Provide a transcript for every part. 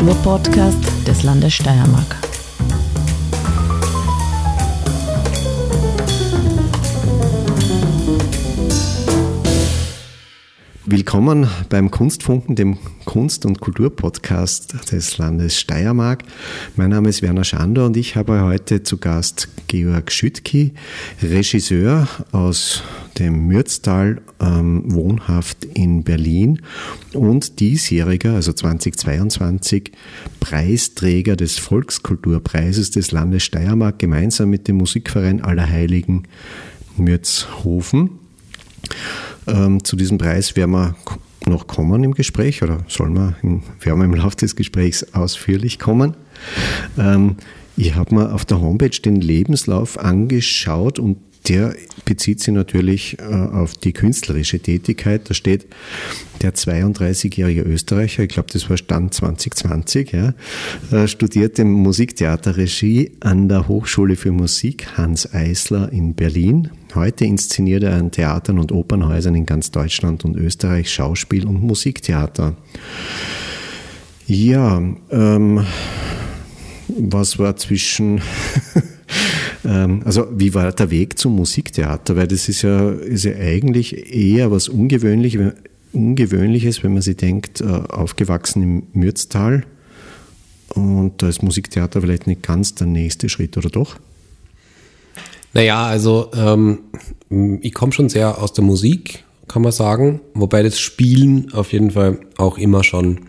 Kulturpodcast des Landes Steiermark. Willkommen beim Kunstfunken, dem Kunst- und Kulturpodcast des Landes Steiermark. Mein Name ist Werner Schandor und ich habe heute zu Gast Georg Schüttki, Regisseur aus dem Mürztal, ähm, wohnhaft in Berlin und diesjähriger, also 2022, Preisträger des Volkskulturpreises des Landes Steiermark gemeinsam mit dem Musikverein Allerheiligen Mürzhofen. Ähm, zu diesem Preis werden wir noch kommen im Gespräch oder sollen wir, in, werden wir im Laufe des Gesprächs ausführlich kommen. Ähm, ich habe mir auf der Homepage den Lebenslauf angeschaut und der bezieht sich natürlich äh, auf die künstlerische Tätigkeit. Da steht der 32-jährige Österreicher, ich glaube, das war Stand 2020, ja, äh, studierte Musiktheaterregie an der Hochschule für Musik Hans Eisler in Berlin. Heute inszeniert er an Theatern und Opernhäusern in ganz Deutschland und Österreich Schauspiel- und Musiktheater. Ja, ähm, was war zwischen Ähm, also wie war der Weg zum Musiktheater? Weil das ist ja, ist ja eigentlich eher was Ungewöhnlich, Ungewöhnliches, wenn man sich denkt, äh, aufgewachsen im Mürztal. Und da ist Musiktheater vielleicht nicht ganz der nächste Schritt, oder doch? Naja, also ähm, ich komme schon sehr aus der Musik, kann man sagen. Wobei das Spielen auf jeden Fall auch immer schon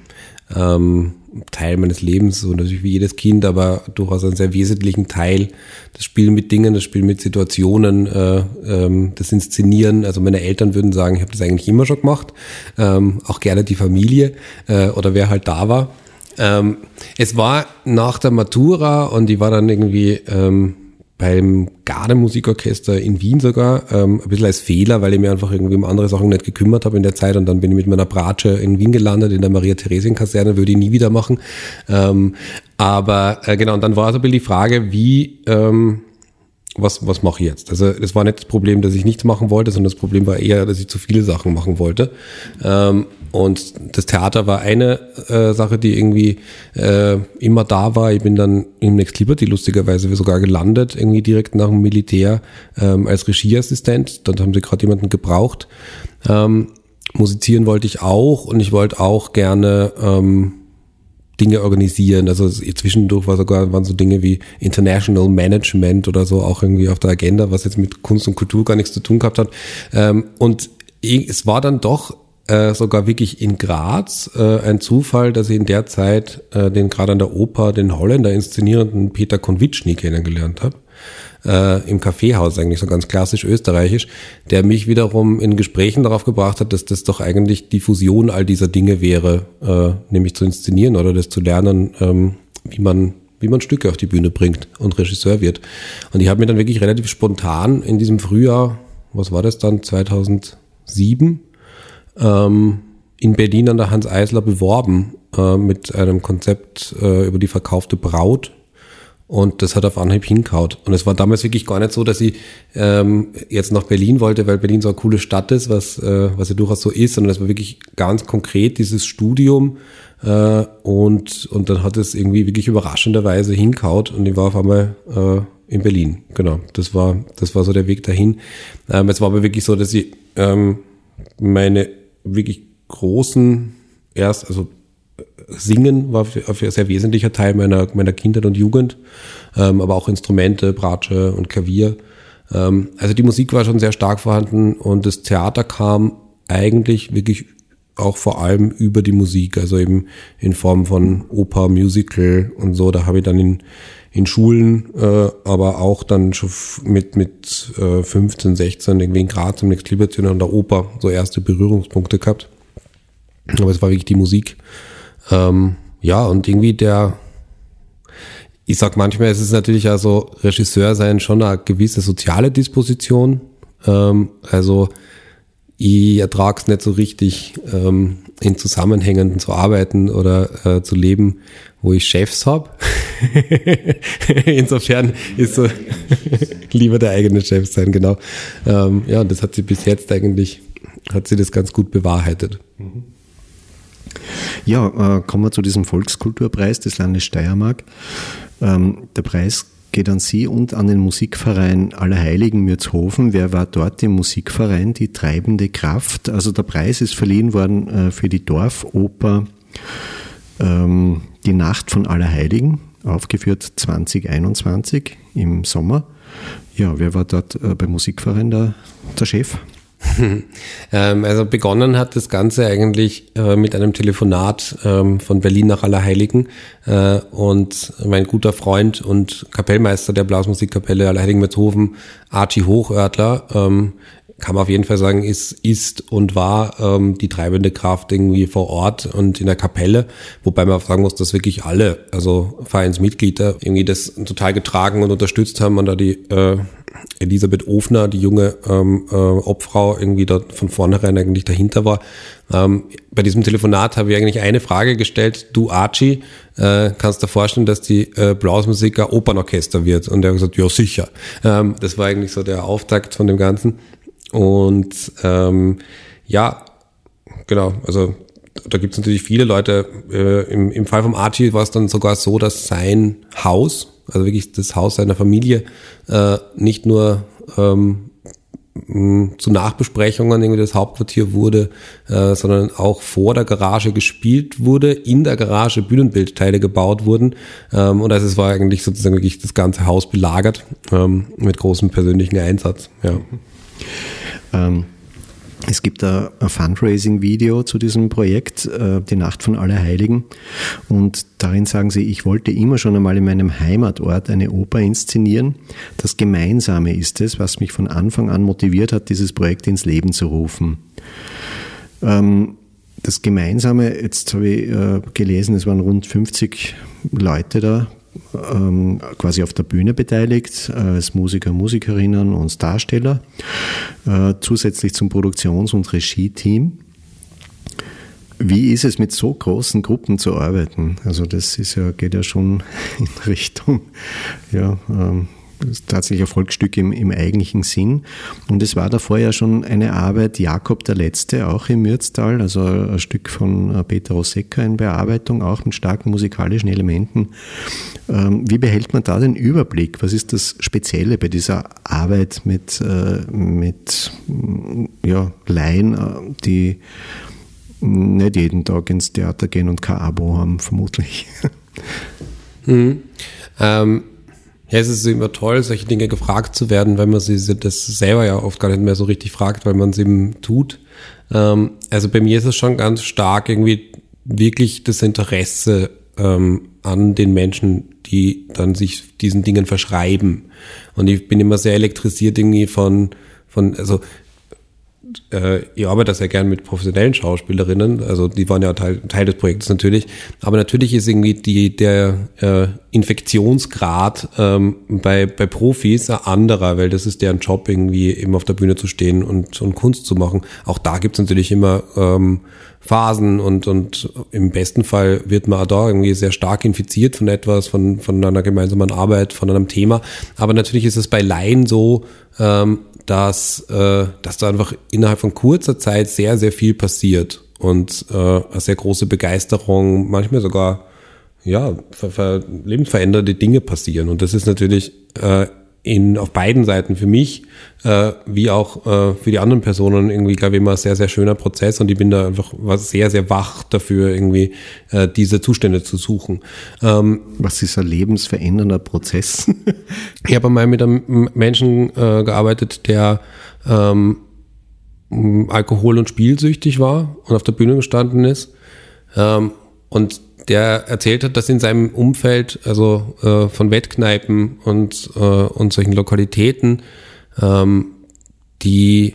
ähm, Teil meines Lebens, so natürlich wie jedes Kind, aber durchaus einen sehr wesentlichen Teil. Das Spielen mit Dingen, das Spielen mit Situationen, äh, ähm, das Inszenieren. Also meine Eltern würden sagen, ich habe das eigentlich immer schon gemacht. Ähm, auch gerne die Familie äh, oder wer halt da war. Ähm, es war nach der Matura und ich war dann irgendwie ähm, beim Gardemusikorchester in Wien sogar, ähm, ein bisschen als Fehler, weil ich mir einfach irgendwie um andere Sachen nicht gekümmert habe in der Zeit und dann bin ich mit meiner Bratsche in Wien gelandet, in der Maria-Theresien-Kaserne, würde ich nie wieder machen. Ähm, aber äh, genau, und dann war so ein bisschen die Frage, wie, ähm, was, was mache ich jetzt? Also es war nicht das Problem, dass ich nichts machen wollte, sondern das Problem war eher, dass ich zu viele Sachen machen wollte. Ähm, und das Theater war eine äh, Sache, die irgendwie äh, immer da war. Ich bin dann im Next Liberty lustigerweise sogar gelandet, irgendwie direkt nach dem Militär ähm, als Regieassistent. Dann haben sie gerade jemanden gebraucht. Ähm, musizieren wollte ich auch und ich wollte auch gerne ähm, Dinge organisieren. Also zwischendurch war sogar waren so Dinge wie International Management oder so auch irgendwie auf der Agenda, was jetzt mit Kunst und Kultur gar nichts zu tun gehabt hat. Ähm, und es war dann doch äh, sogar wirklich in Graz äh, ein Zufall, dass ich in der Zeit äh, den gerade an der Oper den Holländer inszenierenden Peter Konvitschny kennengelernt habe. Äh, Im Kaffeehaus eigentlich so ganz klassisch österreichisch, der mich wiederum in Gesprächen darauf gebracht hat, dass das doch eigentlich die Fusion all dieser Dinge wäre, äh, nämlich zu inszenieren oder das zu lernen, ähm, wie man wie man Stücke auf die Bühne bringt und Regisseur wird. Und ich habe mir dann wirklich relativ spontan in diesem Frühjahr, was war das dann, 2007, ähm, in Berlin an der Hans Eisler beworben äh, mit einem Konzept äh, über die verkaufte Braut. Und das hat auf Anhieb hinkaut. Und es war damals wirklich gar nicht so, dass ich ähm, jetzt nach Berlin wollte, weil Berlin so eine coole Stadt ist, was, äh, was ja durchaus so ist, sondern es war wirklich ganz konkret dieses Studium. Äh, und, und dann hat es irgendwie wirklich überraschenderweise hinkaut und ich war auf einmal äh, in Berlin. Genau, das war, das war so der Weg dahin. Ähm, es war aber wirklich so, dass ich ähm, meine wirklich großen, erst, also Singen war ein sehr wesentlicher Teil meiner, meiner Kindheit und Jugend, ähm, aber auch Instrumente, Bratsche und Klavier. Ähm, also die Musik war schon sehr stark vorhanden und das Theater kam eigentlich wirklich auch vor allem über die Musik, also eben in Form von Oper, Musical und so. Da habe ich dann in, in Schulen, äh, aber auch dann schon mit, mit äh, 15, 16 irgendwie in Graz im Next Liberty und der Oper so erste Berührungspunkte gehabt. Aber es war wirklich die Musik. Ähm, ja, und irgendwie der, ich sag manchmal, es ist natürlich also Regisseur sein schon eine gewisse soziale Disposition. Ähm, also ich ertrage es nicht so richtig, ähm, in Zusammenhängen zu arbeiten oder äh, zu leben, wo ich Chefs habe. Insofern ist so lieber der eigene Chef sein, genau. Ähm, ja, das hat sie bis jetzt eigentlich, hat sie das ganz gut bewahrheitet. Ja, äh, kommen wir zu diesem Volkskulturpreis des Landes Steiermark. Ähm, der Preis geht an Sie und an den Musikverein Allerheiligen Mürzhofen. Wer war dort im Musikverein die treibende Kraft? Also der Preis ist verliehen worden äh, für die Dorfoper ähm, Die Nacht von Allerheiligen, aufgeführt 2021 im Sommer. Ja, wer war dort äh, beim Musikverein der, der Chef? ähm, also begonnen hat das Ganze eigentlich äh, mit einem Telefonat ähm, von Berlin nach Allerheiligen äh, und mein guter Freund und Kapellmeister der Blasmusikkapelle Allerheiligen-Methofen, Archie Hochörtler, ähm, kann man auf jeden Fall sagen, ist, ist und war ähm, die treibende Kraft irgendwie vor Ort und in der Kapelle. Wobei man sagen muss, dass wirklich alle, also Vereinsmitglieder, irgendwie das total getragen und unterstützt haben und da die äh, Elisabeth Ofner, die junge ähm, äh, Obfrau, irgendwie da von vornherein eigentlich dahinter war. Ähm, bei diesem Telefonat habe ich eigentlich eine Frage gestellt. Du Archie, äh, kannst dir vorstellen, dass die äh, Blasmusik Opernorchester wird? Und er hat gesagt, ja sicher. Ähm, das war eigentlich so der Auftakt von dem Ganzen. Und ähm, ja, genau, also da gibt es natürlich viele Leute. Äh, im, Im Fall vom Archie war es dann sogar so, dass sein Haus, also wirklich das Haus seiner Familie, äh, nicht nur ähm, zu Nachbesprechungen irgendwie das Hauptquartier wurde, äh, sondern auch vor der Garage gespielt wurde, in der Garage Bühnenbildteile gebaut wurden ähm, und also es war eigentlich sozusagen wirklich das ganze Haus belagert ähm, mit großem persönlichen Einsatz. Ja. Ähm, es gibt ein, Fundraising-Video zu diesem Projekt, äh, Die Nacht von Allerheiligen. Und darin sagen sie, ich wollte immer schon einmal in meinem Heimatort eine Oper inszenieren. Das Gemeinsame ist es, was mich von Anfang an motiviert hat, dieses Projekt ins Leben zu rufen. Ähm, das Gemeinsame, jetzt habe ich äh, gelesen, es waren rund 50 Leute da quasi auf der Bühne beteiligt, äh, als Musiker, Musikerinnen und Darsteller, äh, zusätzlich zum Produktions- und Regie-Team. Wie ist es mit so großen Gruppen zu arbeiten? Also das ist ja, geht ja schon in Richtung ja, ähm, tatsächlich Erfolgsstück im, im eigentlichen Sinn. Und es war davor ja schon eine Arbeit Jakob der Letzte, auch im Mürztal, also ein Stück von äh, Peter Rosecker in Bearbeitung, auch mit starken musikalischen Elementen. Ähm, wie behält man da den Überblick? Was ist das Spezielle bei dieser Arbeit mit, äh, mit ja, Laien, äh, die nicht jeden Tag ins Theater gehen und kein Abo haben, vermutlich? Mhm. Ähm, ja, es ist immer toll, solche Dinge gefragt zu werden, wenn man sie das selber ja oft gar nicht mehr so richtig fragt, weil man es eben tut. Ähm, also bei mir ist es schon ganz stark irgendwie wirklich das Interesse ähm, an den Menschen, die dann sich diesen Dingen verschreiben. Und ich bin immer sehr elektrisiert irgendwie von, von, also äh, ich arbeite sehr gern mit professionellen Schauspielerinnen, also die waren ja Teil, Teil des Projektes natürlich, aber natürlich ist irgendwie die, der äh, Infektionsgrad ähm, bei, bei Profis ein anderer, weil das ist deren Job, irgendwie eben auf der Bühne zu stehen und, und Kunst zu machen. Auch da gibt's natürlich immer ähm, Phasen und, und im besten Fall wird man da irgendwie sehr stark infiziert von etwas, von, von einer gemeinsamen Arbeit, von einem Thema. Aber natürlich ist es bei Laien so, ähm, dass, äh, dass da einfach innerhalb von kurzer Zeit sehr, sehr viel passiert und äh, eine sehr große Begeisterung, manchmal sogar ja, ver, ver, lebensverändernde Dinge passieren. Und das ist natürlich äh, in, auf beiden Seiten für mich, äh, wie auch äh, für die anderen Personen irgendwie, glaube ich, immer ein sehr, sehr schöner Prozess und ich bin da einfach was sehr, sehr wach dafür, irgendwie äh, diese Zustände zu suchen. Ähm, was ist ein lebensverändernder Prozess? ich habe einmal mit einem Menschen äh, gearbeitet, der ähm, alkohol- und spielsüchtig war und auf der Bühne gestanden ist. Ähm, und der erzählt hat, dass in seinem Umfeld, also äh, von Wettkneipen und, äh, und solchen Lokalitäten, ähm, die,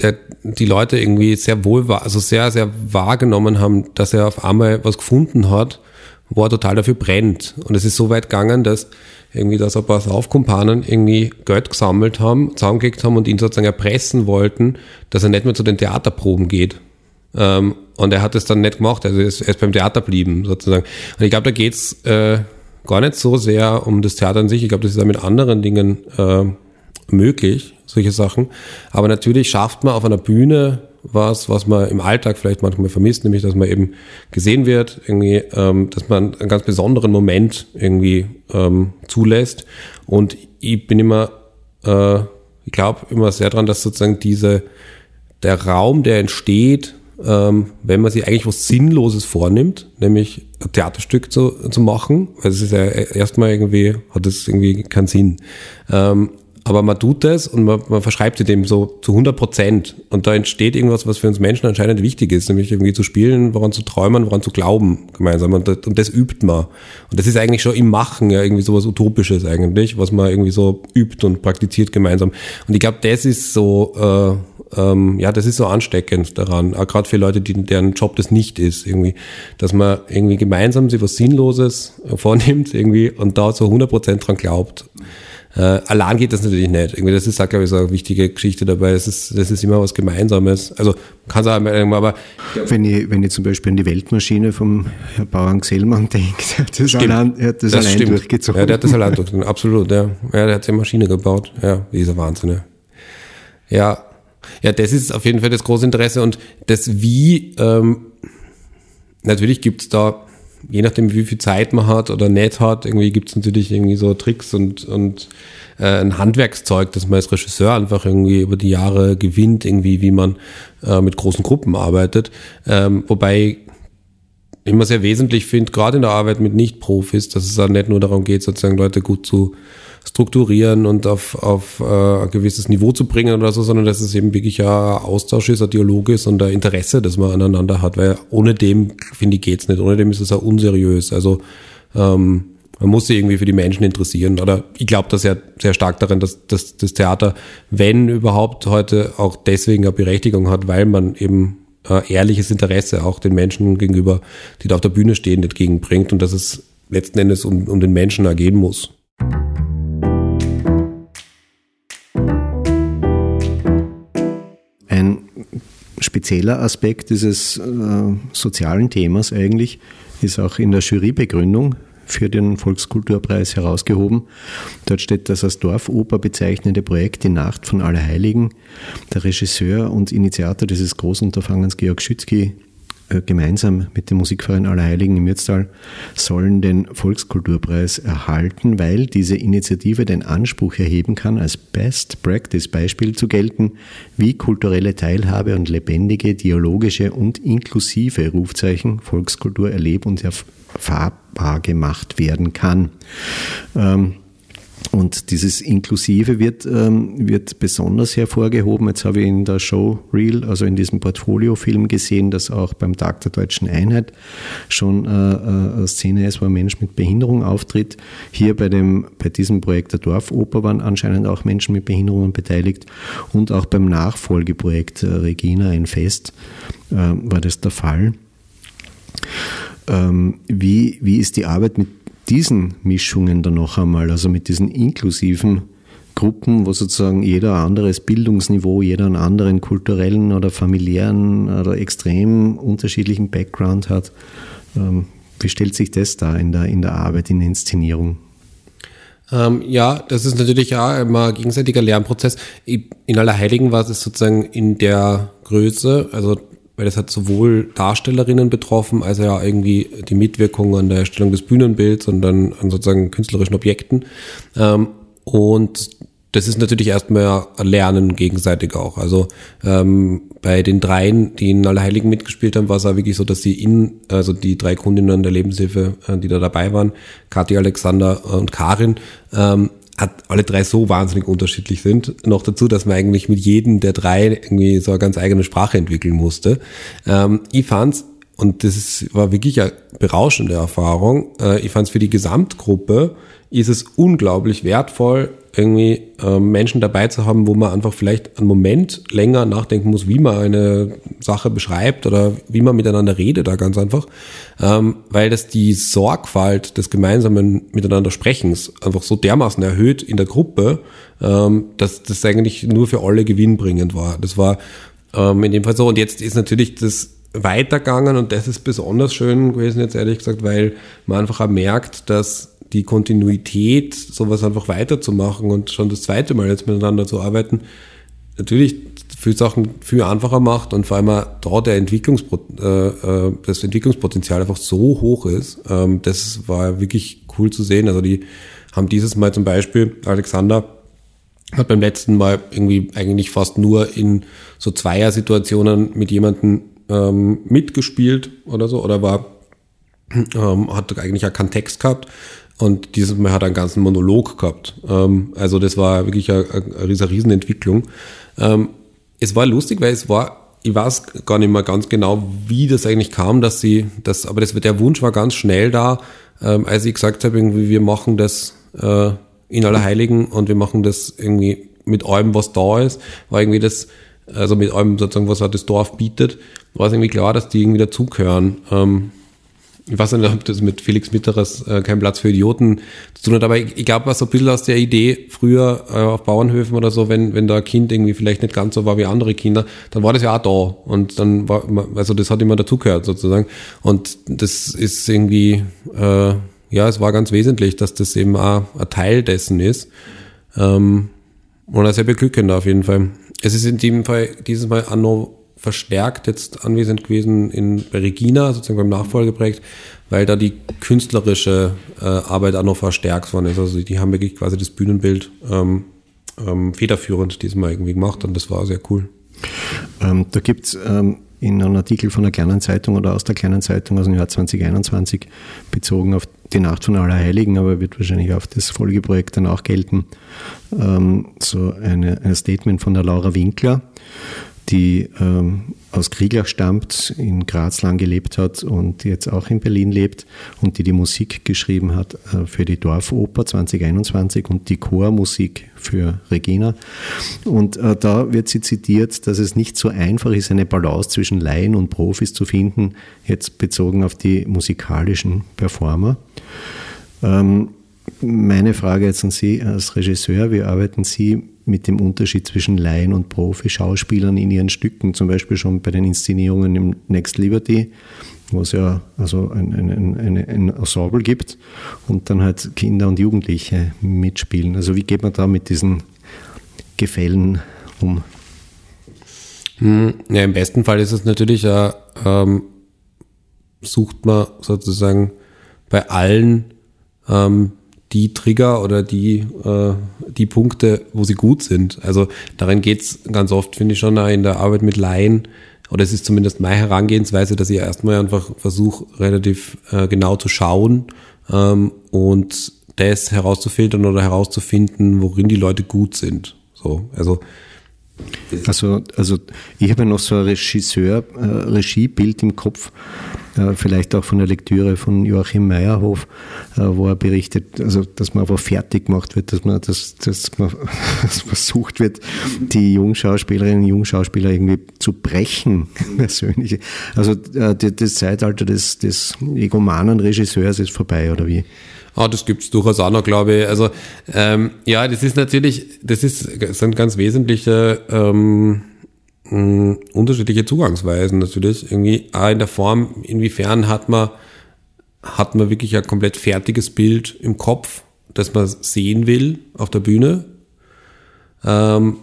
der, die Leute irgendwie sehr wohl, also sehr, sehr wahrgenommen haben, dass er auf einmal was gefunden hat, wo er total dafür brennt. Und es ist so weit gegangen, dass irgendwie, dass ein paar Saufkumpanen irgendwie Geld gesammelt haben, zusammengelegt haben und ihn sozusagen erpressen wollten, dass er nicht mehr zu den Theaterproben geht. Ähm, und er hat es dann nicht gemacht, also er ist, er ist beim Theater blieben sozusagen. Und ich glaube, da geht's äh, gar nicht so sehr um das Theater an sich. Ich glaube, das ist ja mit anderen Dingen äh, möglich, solche Sachen. Aber natürlich schafft man auf einer Bühne was, was man im Alltag vielleicht manchmal vermisst, nämlich dass man eben gesehen wird, irgendwie, ähm, dass man einen ganz besonderen Moment irgendwie ähm, zulässt. Und ich bin immer, äh, ich glaube immer sehr dran, dass sozusagen diese der Raum, der entsteht, ähm, wenn man sich eigentlich was Sinnloses vornimmt, nämlich ein Theaterstück zu, zu machen, weil es ist ja erstmal irgendwie, hat es irgendwie keinen Sinn. Ähm, aber man tut das und man, man verschreibt sich dem so zu 100 Prozent. Und da entsteht irgendwas, was für uns Menschen anscheinend wichtig ist, nämlich irgendwie zu spielen, woran zu träumen, woran zu glauben gemeinsam. Und das, und das übt man. Und das ist eigentlich schon im Machen ja irgendwie sowas Utopisches eigentlich, was man irgendwie so übt und praktiziert gemeinsam. Und ich glaube, das ist so... Äh, ähm, ja, das ist so ansteckend daran, auch gerade für Leute, die, deren Job das nicht ist, irgendwie, dass man irgendwie gemeinsam sich was Sinnloses vornimmt irgendwie und da so 100% dran glaubt. Äh, allein geht das natürlich nicht. Irgendwie, das ist, glaube ich, so eine wichtige Geschichte dabei. Das ist, das ist immer was Gemeinsames. Also kann es auch aber wenn ich, wenn ich zum Beispiel an die Weltmaschine vom Herrn Bauern Gesellmann denke, der hat das stimmt. allein, er hat das, das allein stimmt. durchgezogen. Ja, der hat das allein durchgezogen, absolut. Ja. ja, der hat die Maschine gebaut. Ja, dieser Wahnsinn. Ja. ja, ja, das ist auf jeden Fall das große Interesse und das Wie, ähm, natürlich gibt's da, je nachdem wie viel Zeit man hat oder nicht hat, irgendwie gibt's natürlich irgendwie so Tricks und, und äh, ein Handwerkszeug, das man als Regisseur einfach irgendwie über die Jahre gewinnt, irgendwie wie man äh, mit großen Gruppen arbeitet. Ähm, wobei ich immer sehr wesentlich finde, gerade in der Arbeit mit Nicht-Profis, dass es auch nicht nur darum geht, sozusagen Leute gut zu strukturieren und auf, auf äh, ein gewisses Niveau zu bringen oder so, sondern dass es eben wirklich ein Austausch ist, ein Dialog ist und ein Interesse, das man aneinander hat, weil ohne dem, finde ich, geht's nicht. Ohne dem ist es auch unseriös. Also ähm, man muss sich irgendwie für die Menschen interessieren. Oder ich glaube da sehr, sehr stark daran, dass, dass das Theater, wenn überhaupt, heute auch deswegen eine Berechtigung hat, weil man eben äh, ehrliches Interesse auch den Menschen gegenüber, die da auf der Bühne stehen, entgegenbringt und dass es letzten Endes um, um den Menschen ergehen muss. Spezieller Aspekt dieses äh, sozialen Themas eigentlich ist auch in der Jurybegründung für den Volkskulturpreis herausgehoben. Dort steht das als Dorfoper bezeichnende Projekt Die Nacht von Allerheiligen. Der Regisseur und Initiator dieses Großunterfangens Georg Schützky gemeinsam mit dem Musikverein Allerheiligen im Mürztal sollen den Volkskulturpreis erhalten, weil diese Initiative den Anspruch erheben kann, als Best Practice Beispiel zu gelten, wie kulturelle Teilhabe und lebendige, dialogische und inklusive Rufzeichen Volkskultur erleb- und erfahrbar gemacht werden kann. Ähm, und dieses Inklusive wird, ähm, wird besonders hervorgehoben. Jetzt habe ich in der Show Reel, also in diesem Portfoliofilm gesehen, dass auch beim Tag der Deutschen Einheit schon äh, äh, eine Szene ist, wo ein Mensch mit Behinderung auftritt. Hier bei, dem, bei diesem Projekt der Dorfoper waren anscheinend auch Menschen mit Behinderungen beteiligt. Und auch beim Nachfolgeprojekt äh, Regina ein Fest äh, war das der Fall. Ähm, wie, wie ist die Arbeit mit diesen Mischungen dann noch einmal, also mit diesen inklusiven Gruppen, wo sozusagen jeder anderes Bildungsniveau, jeder einen anderen kulturellen oder familiären oder extrem unterschiedlichen Background hat. Ähm, wie stellt sich das da in der, in der Arbeit, in der Inszenierung? Ähm, ja, das ist natürlich auch immer ein gegenseitiger Lernprozess. In Allerheiligen war es sozusagen in der Größe, also weil das hat sowohl Darstellerinnen betroffen, als ja irgendwie die Mitwirkung an der Erstellung des Bühnenbilds und dann an sozusagen künstlerischen Objekten. Ähm, und das ist natürlich erstmal Lernen gegenseitig auch. Also ähm, bei den dreien, die in Allerheiligen mitgespielt haben, war es auch wirklich so, dass sie in, also die drei Kundinnen der Lebenshilfe, äh, die da dabei waren, Kathi, Alexander und Karin, ähm, hat alle drei so wahnsinnig unterschiedlich sind. Noch dazu, dass man eigentlich mit jedem der drei irgendwie so eine ganz eigene Sprache entwickeln musste. Ähm, ich fand's, und das ist, war wirklich eine berauschende Erfahrung, äh, ich fand's für die Gesamtgruppe ist es unglaublich wertvoll, irgendwie äh, Menschen dabei zu haben, wo man einfach vielleicht einen Moment länger nachdenken muss, wie man eine Sache beschreibt oder wie man miteinander redet, da ganz einfach, ähm, weil das die Sorgfalt des gemeinsamen Miteinander Sprechens einfach so dermaßen erhöht in der Gruppe, ähm, dass das eigentlich nur für alle gewinnbringend war. Das war ähm, in dem Fall so. Und jetzt ist natürlich das weitergegangen und das ist besonders schön gewesen jetzt ehrlich gesagt, weil man einfach auch merkt, dass die Kontinuität, sowas einfach weiterzumachen und schon das zweite Mal jetzt miteinander zu arbeiten, natürlich viele Sachen viel einfacher macht und vor allem da der Entwicklungspot äh, äh, das Entwicklungspotenzial einfach so hoch ist. Ähm, das war wirklich cool zu sehen. Also die haben dieses Mal zum Beispiel, Alexander hat beim letzten Mal irgendwie eigentlich fast nur in so Zweier-Situationen mit jemandem ähm, mitgespielt oder so oder war ähm, hat eigentlich ja keinen Text gehabt und dieses Mal hat er einen ganzen Monolog gehabt. Ähm, also das war wirklich eine, eine riesen Entwicklung. Ähm, es war lustig, weil es war, ich weiß gar nicht mehr ganz genau, wie das eigentlich kam, dass sie das, aber das, der Wunsch war ganz schnell da, ähm, als ich gesagt habe, irgendwie, wir machen das äh, in aller Heiligen und wir machen das irgendwie mit allem, was da ist, war irgendwie das, also mit allem sozusagen, was halt das Dorf bietet, war es irgendwie klar, dass die irgendwie dazugehören. Ähm, ich weiß nicht, ob das mit Felix Mitterers äh, kein Platz für Idioten zu tun hat, aber ich, ich glaube, was so ein bisschen aus der Idee früher äh, auf Bauernhöfen oder so, wenn, wenn da ein Kind irgendwie vielleicht nicht ganz so war wie andere Kinder, dann war das ja auch da. Und dann war, also das hat immer dazugehört sozusagen. Und das ist irgendwie, äh, ja, es war ganz wesentlich, dass das eben auch ein Teil dessen ist. Ähm, und sehr beglückend auf jeden Fall. Es ist in dem Fall dieses Mal auch noch verstärkt jetzt anwesend gewesen in Regina, sozusagen beim Nachfolgeprojekt, weil da die künstlerische äh, Arbeit auch noch verstärkt worden ist. Also die haben wirklich quasi das Bühnenbild ähm, ähm, federführend diesmal irgendwie gemacht und das war sehr cool. Ähm, da gibt es ähm, in einem Artikel von der kleinen Zeitung oder aus der kleinen Zeitung aus dem Jahr 2021 bezogen auf die Nacht von Allerheiligen, aber wird wahrscheinlich auf das Folgeprojekt danach gelten, ähm, so eine, ein Statement von der Laura Winkler, die ähm, aus Krieglach stammt, in Graz lang gelebt hat und jetzt auch in Berlin lebt und die die Musik geschrieben hat äh, für die Dorfoper 2021 und die Chormusik für Regina. Und äh, da wird sie zitiert, dass es nicht so einfach ist, eine Balance zwischen Laien und Profis zu finden, jetzt bezogen auf die musikalischen Performer. Ähm, meine Frage jetzt an Sie als Regisseur, wie arbeiten Sie mit dem Unterschied zwischen Laien und Profi-Schauspielern in ihren Stücken, zum Beispiel schon bei den Inszenierungen im Next Liberty, wo es ja also ein, ein, ein, ein Ensemble gibt und dann halt Kinder und Jugendliche mitspielen. Also wie geht man da mit diesen Gefällen um? Hm, ja, im besten Fall ist es natürlich, ja, ähm, sucht man sozusagen bei allen ähm, die Trigger oder die, äh, die Punkte, wo sie gut sind. Also darin geht's ganz oft, finde ich schon, in der Arbeit mit Laien, oder es ist zumindest meine Herangehensweise, dass ich erstmal einfach versuche, relativ äh, genau zu schauen ähm, und das herauszufiltern oder herauszufinden, worin die Leute gut sind. So, also also, also ich habe noch so ein Regisseur, äh, Regiebild im Kopf, vielleicht auch von der Lektüre von Joachim Meyerhof, äh, wo er berichtet, also dass man einfach fertig gemacht wird, dass man, dass, dass man versucht wird, die Jungschauspielerinnen und Jungschauspieler irgendwie zu brechen, persönlich. Also äh, das Zeitalter des, des egomanen Regisseurs ist vorbei, oder wie? Ah, das gibt's durchaus auch noch, glaube ich. Also ähm, ja, das ist natürlich, das ist sind ganz wesentliche ähm, mh, unterschiedliche Zugangsweisen natürlich. Irgendwie auch in der Form, inwiefern hat man hat man wirklich ein komplett fertiges Bild im Kopf, das man sehen will auf der Bühne. Ähm,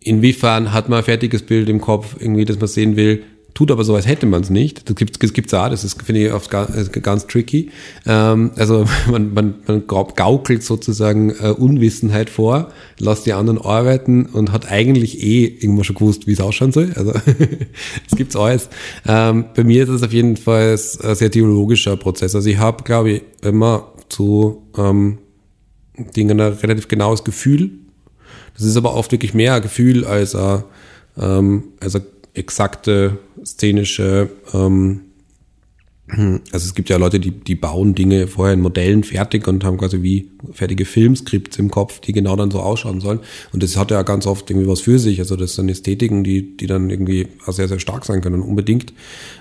inwiefern hat man ein fertiges Bild im Kopf, irgendwie, das man sehen will, tut aber so, als hätte man es nicht. Das gibt es gibt's auch, das ist, finde ich, oft ganz, ganz tricky. Ähm, also man, man, man gaukelt sozusagen äh, Unwissenheit vor, lässt die anderen arbeiten und hat eigentlich eh irgendwann schon gewusst, wie es ausschauen soll. Also es gibt's alles. Ähm, bei mir ist es auf jeden Fall ein sehr theologischer Prozess. Also ich habe, glaube ich, immer zu ähm, Dingen ein relativ genaues Gefühl. Das ist aber oft wirklich mehr ein Gefühl als ein, ähm, als ein exakte szenische, ähm, also es gibt ja Leute, die, die bauen Dinge vorher in Modellen fertig und haben quasi wie fertige Filmskripts im Kopf, die genau dann so ausschauen sollen. Und das hat ja ganz oft irgendwie was für sich. Also das sind Ästhetiken, die, die dann irgendwie sehr, sehr stark sein können, unbedingt.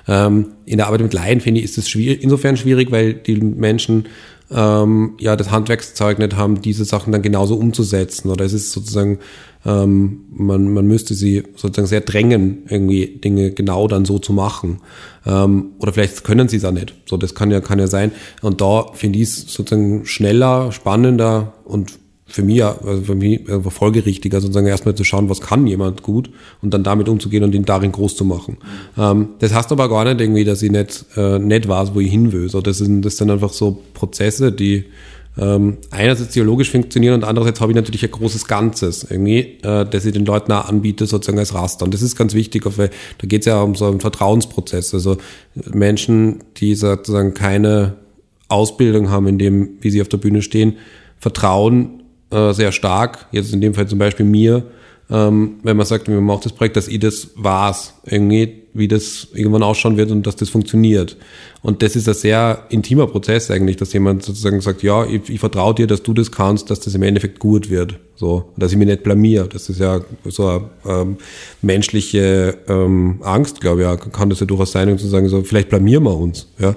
Ähm, in der Arbeit mit Laien, finde ich, ist es schwierig, insofern schwierig, weil die Menschen ähm, ja das Handwerkszeug nicht haben, diese Sachen dann genauso umzusetzen. Oder es ist sozusagen ähm, man, man müsste sie sozusagen sehr drängen, irgendwie Dinge genau dann so zu machen. Ähm, oder vielleicht können sie es auch nicht. So, das kann ja, kann ja sein. Und da finde ich es sozusagen schneller, spannender und für mich, also für mich äh, folgerichtiger, sozusagen erstmal zu schauen, was kann jemand gut und dann damit umzugehen und ihn darin groß zu machen. Ähm, das heißt aber gar nicht irgendwie, dass ich nicht, äh, nicht weiß, wo ich hin will. So, das, sind, das sind einfach so Prozesse, die ähm, einerseits theologisch funktionieren und andererseits habe ich natürlich ein großes Ganzes irgendwie, äh, das ich den Leuten auch anbiete, sozusagen als Raster. Und das ist ganz wichtig, weil da geht es ja um so einen Vertrauensprozess. Also Menschen, die sozusagen keine Ausbildung haben in dem, wie sie auf der Bühne stehen, vertrauen äh, sehr stark, jetzt in dem Fall zum Beispiel mir, ähm, wenn man sagt, wir machen das Projekt, dass ich das war's, irgendwie, wie das irgendwann ausschauen wird und dass das funktioniert. Und das ist ein sehr intimer Prozess eigentlich, dass jemand sozusagen sagt, ja, ich, ich vertraue dir, dass du das kannst, dass das im Endeffekt gut wird. So, dass ich mich nicht blamier. Das ist ja so eine ähm, menschliche ähm, Angst, glaube ich, ja, kann das ja durchaus sein, um zu sagen, so, vielleicht blamieren wir uns. Ja?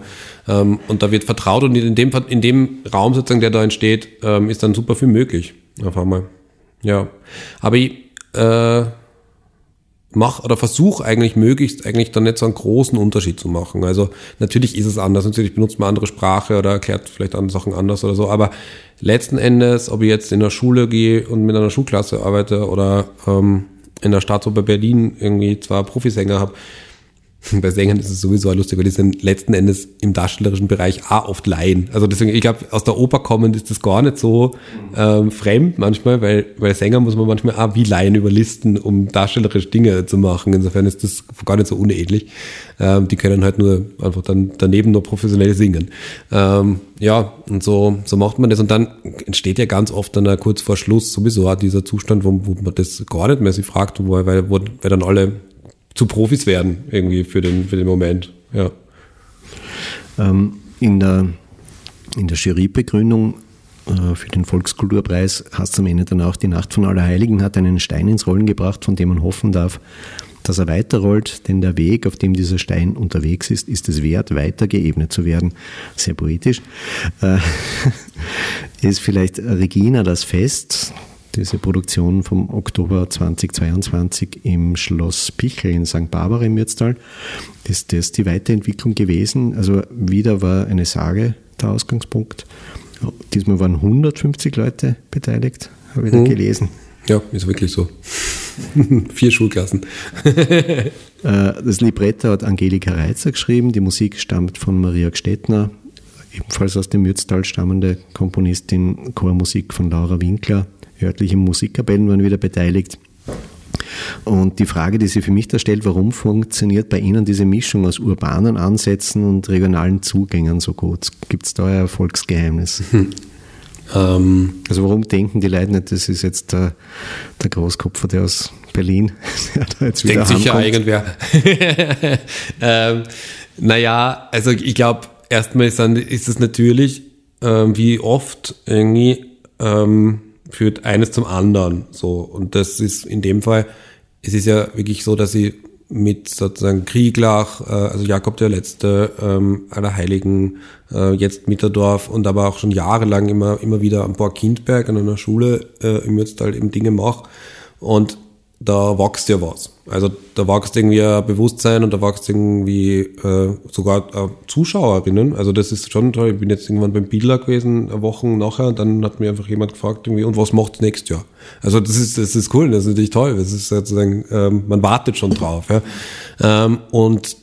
Ähm, und da wird vertraut und in dem, in dem Raum sozusagen, der da entsteht, ähm, ist dann super viel möglich. Auf einmal. Ja. Aber ich, äh, mach oder versuch eigentlich möglichst eigentlich dann nicht so einen großen Unterschied zu machen. Also natürlich ist es anders, natürlich benutzt man andere Sprache oder erklärt vielleicht andere Sachen anders oder so, aber letzten Endes, ob ich jetzt in der Schule gehe und mit einer Schulklasse arbeite oder ähm, in der Staatsoper Berlin irgendwie zwar Profisänger habe, bei Sängern ist es sowieso lustig, weil die sind letzten Endes im darstellerischen Bereich auch oft Laien. Also deswegen, ich glaube, aus der Oper kommend ist das gar nicht so ähm, fremd manchmal, weil, weil Sänger muss man manchmal auch wie Laien überlisten, um darstellerische Dinge zu machen. Insofern ist das gar nicht so unähnlich. Ähm, die können halt nur einfach dann daneben nur professionell singen. Ähm, ja, und so, so macht man das. Und dann entsteht ja ganz oft dann kurz vor Schluss sowieso auch dieser Zustand, wo, wo man das gar nicht mehr sich fragt, weil, wo, weil dann alle zu Profis werden, irgendwie für den, für den Moment. Ja. Ähm, in der, in der Jurybegründung äh, für den Volkskulturpreis hast du am Ende dann auch die Nacht von Allerheiligen hat einen Stein ins Rollen gebracht, von dem man hoffen darf, dass er weiterrollt, denn der Weg, auf dem dieser Stein unterwegs ist, ist es wert, weiter geebnet zu werden. Sehr poetisch. Äh, ist vielleicht Regina das Fest, diese Produktion vom Oktober 2022 im Schloss Pichel in St. Barbara im Mürztal. Ist das die Weiterentwicklung gewesen? Also wieder war eine Sage der Ausgangspunkt. Diesmal waren 150 Leute beteiligt, habe ich da mhm. gelesen. Ja, ist wirklich so. Vier Schulklassen. Äh, das Libretto hat Angelika Reitzer geschrieben, die Musik stammt von Maria Gstettner, ebenfalls aus dem Mürztal stammende Komponistin, Chormusik von Laura Winkler, örtliche Musikkapellen waren wieder beteiligt. Und die Frage, die sich für mich da stellt, warum funktioniert bei Ihnen diese Mischung aus urbanen Ansätzen und regionalen Zugängen so gut? Gibt es da ein Erfolgsgeheimnis? Hm. Ähm, also warum denken die Leute nicht, das ist jetzt der, der Großkopfer, der aus Berlin, der da jetzt wieder Denkt sicher irgendwer. ähm, naja, also ich glaube, erstmal ist, ist es natürlich, ähm, wie oft irgendwie, ähm, führt eines zum anderen. So. Und das ist in dem Fall, es ist ja wirklich so, dass sie mit sozusagen Krieglach, äh, also Jakob der Letzte, ähm, aller Heiligen, äh, jetzt Mitterdorf und aber auch schon jahrelang immer, immer wieder am Burg Kindberg an einer Schule äh, im Mürztal eben Dinge mache. Und da wächst ja was. Also da wächst irgendwie ein Bewusstsein und da wächst irgendwie äh, sogar äh, Zuschauerinnen. Also das ist schon toll. Ich bin jetzt irgendwann beim Bieler gewesen, eine Woche nachher, und dann hat mir einfach jemand gefragt, irgendwie, und was macht's nächstes Jahr? Also das ist, das ist cool, das ist natürlich toll. Das ist sozusagen, ähm, man wartet schon drauf. Ja. Ähm, und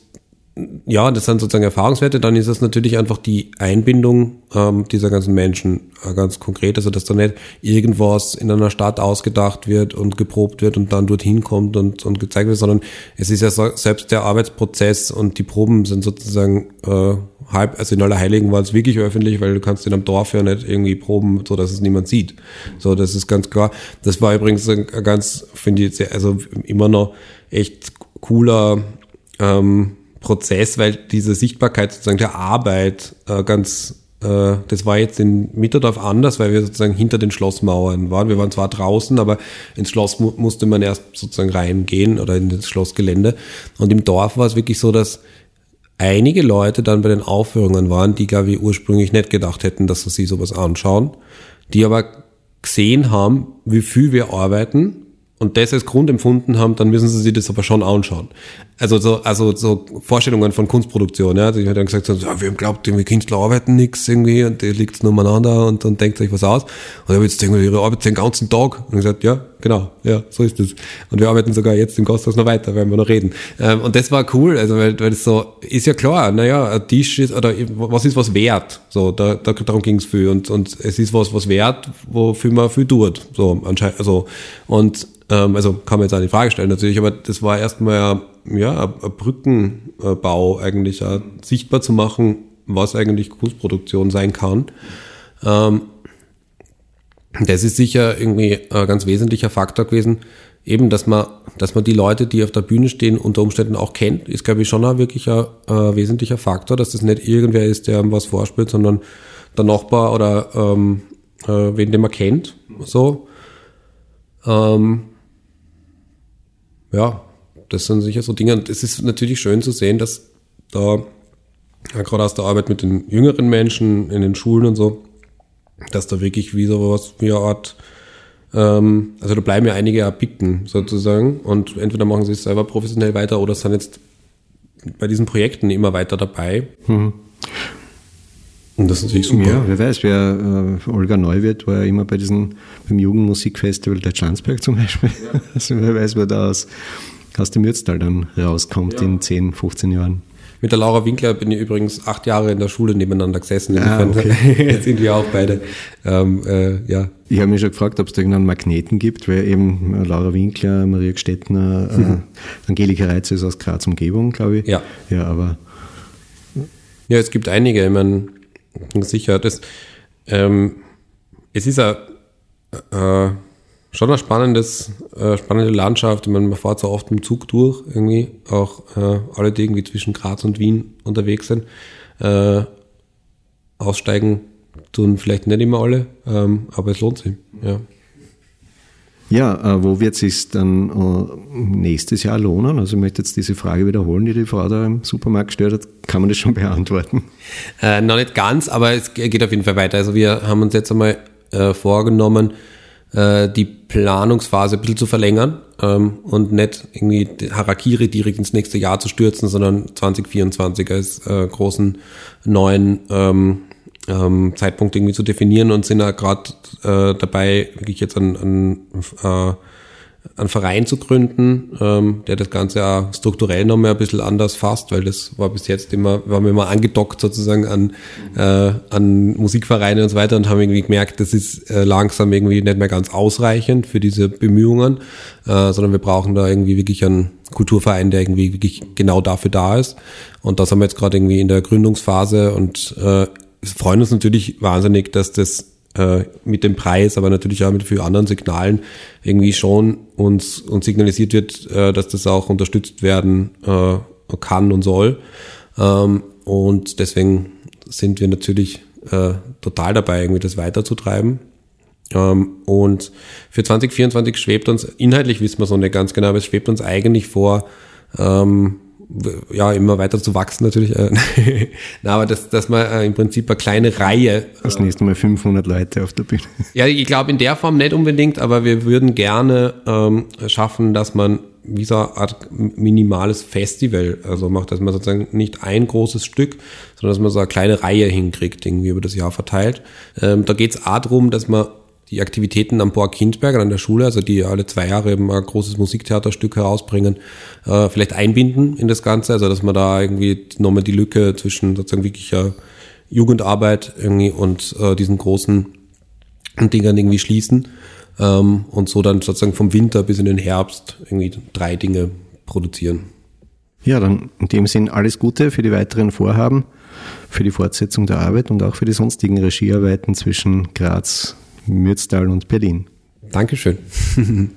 ja, das sind sozusagen Erfahrungswerte. Dann ist es natürlich einfach die Einbindung ähm, dieser ganzen Menschen äh, ganz konkret. Also, dass da nicht irgendwas in einer Stadt ausgedacht wird und geprobt wird und dann dorthin kommt und, und gezeigt wird, sondern es ist ja so, selbst der Arbeitsprozess und die Proben sind sozusagen äh, halb, also in aller Heiligen war es wirklich öffentlich, weil du kannst in einem Dorf ja nicht irgendwie proben, so dass es niemand sieht. So, das ist ganz klar. Das war übrigens ein ganz, finde ich, sehr, also immer noch echt cooler, ähm, Prozess, weil diese Sichtbarkeit sozusagen der Arbeit äh, ganz äh, das war jetzt in Mitterdorf anders, weil wir sozusagen hinter den Schlossmauern waren. Wir waren zwar draußen, aber ins Schloss mu musste man erst sozusagen reingehen oder in das Schlossgelände. Und im Dorf war es wirklich so, dass einige Leute dann bei den Aufführungen waren, die, glaube ich, ursprünglich nicht gedacht hätten, dass sie sowas anschauen, die aber gesehen haben, wie viel wir arbeiten und das als Grund empfunden haben, dann müssen sie sich das aber schon anschauen. Also so, also so Vorstellungen von Kunstproduktion, ja. Die hat dann gesagt, so, ja, wir haben glaubt, irgendwie Künstler arbeiten nichts irgendwie und die liegt nur umeinander und dann denkt euch was aus. Und dann jetzt irgendwie ihre Arbeit den ganzen Tag. Und ich gesagt, ja, genau, ja, so ist es. Und wir arbeiten sogar jetzt im Gasthaus noch weiter, werden wir noch reden. Ähm, und das war cool, also weil, weil das so, ist ja klar, naja, ein Tisch ist, oder was ist was wert? So, da, da darum ging es viel. Und, und es ist was, was wert, wofür man viel tut. So, anscheinend, also, und ähm, also kann man jetzt auch die Frage stellen natürlich, aber das war erstmal ja, ein Brückenbau eigentlich, ja, sichtbar zu machen, was eigentlich Kunstproduktion sein kann. Ähm, das ist sicher irgendwie ein ganz wesentlicher Faktor gewesen, eben, dass man, dass man die Leute, die auf der Bühne stehen, unter Umständen auch kennt, ist, glaube ich, schon ein wirklich ein, ein wesentlicher Faktor, dass das nicht irgendwer ist, der was vorspielt, sondern der Nachbar oder ähm, äh, wen, den man kennt. So. Ähm, ja, das sind sicher so Dinge. Und es ist natürlich schön zu sehen, dass da, ja, gerade aus der Arbeit mit den jüngeren Menschen in den Schulen und so, dass da wirklich wie so was wie eine Art, ähm, also da bleiben ja einige erpicken sozusagen und entweder machen sie es selber professionell weiter oder sind jetzt bei diesen Projekten immer weiter dabei. Mhm. Und das ist natürlich super. Ja, wer weiß, wer äh, Olga Neuwirth war ja immer bei diesem, beim Jugendmusikfestival der Schanzberg zum Beispiel. Ja. Also wer weiß, wer da aus, aus dem Mürztal dann rauskommt ja. in 10, 15 Jahren. Mit der Laura Winkler bin ich übrigens acht Jahre in der Schule nebeneinander gesessen. Ah, okay. Jetzt sind wir auch beide. Ähm, äh, ja. Ich habe mich schon gefragt, ob es da irgendeinen Magneten gibt, weil eben Laura Winkler, Maria Gstettner, äh, mhm. Angelika Reitz ist aus Graz Umgebung, glaube ich. Ja. Ja, aber. Ja, es gibt einige. Ich meine, sicher. Das, ähm, es ist äh, schon eine spannendes, äh, spannende Landschaft. Ich meine, man fährt so oft im Zug durch, irgendwie, auch äh, alle, die irgendwie zwischen Graz und Wien unterwegs sind. Äh, aussteigen tun vielleicht nicht immer alle, ähm, aber es lohnt sich, ja. Ja, äh, wo wird es sich dann äh, nächstes Jahr lohnen? Also ich möchte jetzt diese Frage wiederholen, die die Frau da im Supermarkt gestellt hat. Kann man das schon beantworten? Äh, noch nicht ganz, aber es geht auf jeden Fall weiter. Also wir haben uns jetzt einmal äh, vorgenommen, äh, die Planungsphase ein bisschen zu verlängern ähm, und nicht irgendwie Harakiri direkt ins nächste Jahr zu stürzen, sondern 2024 als äh, großen neuen ähm, ähm, Zeitpunkt irgendwie zu definieren und sind da gerade äh, dabei, wirklich jetzt an, an, äh, einen Verein zu gründen, ähm, der das Ganze ja strukturell noch mehr ein bisschen anders fasst, weil das war bis jetzt immer, wir immer angedockt sozusagen an, äh, an Musikvereine und so weiter und haben irgendwie gemerkt, das ist äh, langsam irgendwie nicht mehr ganz ausreichend für diese Bemühungen, äh, sondern wir brauchen da irgendwie wirklich einen Kulturverein, der irgendwie wirklich genau dafür da ist. Und das haben wir jetzt gerade irgendwie in der Gründungsphase und äh, freuen uns natürlich wahnsinnig, dass das äh, mit dem Preis, aber natürlich auch mit vielen anderen Signalen irgendwie schon uns, uns signalisiert wird, äh, dass das auch unterstützt werden äh, kann und soll. Ähm, und deswegen sind wir natürlich äh, total dabei, irgendwie das weiterzutreiben. Ähm, und für 2024 schwebt uns, inhaltlich wissen wir es noch nicht ganz genau, aber es schwebt uns eigentlich vor, ähm, ja, immer weiter zu wachsen natürlich. Äh, Na, aber dass, dass man äh, im Prinzip eine kleine Reihe. Das nächste Mal 500 Leute auf der Bühne. Ja, ich glaube in der Form nicht unbedingt, aber wir würden gerne ähm, schaffen, dass man wie so eine Art minimales Festival also macht, dass man sozusagen nicht ein großes Stück, sondern dass man so eine kleine Reihe hinkriegt, irgendwie über das Jahr verteilt. Ähm, da geht es auch darum, dass man die Aktivitäten am Borg Kindberg an der Schule, also die alle zwei Jahre eben ein großes Musiktheaterstück herausbringen, äh, vielleicht einbinden in das Ganze, also dass man da irgendwie nochmal die Lücke zwischen sozusagen wirklicher Jugendarbeit irgendwie und äh, diesen großen Dingern irgendwie schließen ähm, und so dann sozusagen vom Winter bis in den Herbst irgendwie drei Dinge produzieren. Ja, dann in dem Sinn alles Gute für die weiteren Vorhaben, für die Fortsetzung der Arbeit und auch für die sonstigen Regiearbeiten zwischen Graz, Mürztal und Berlin. Dankeschön.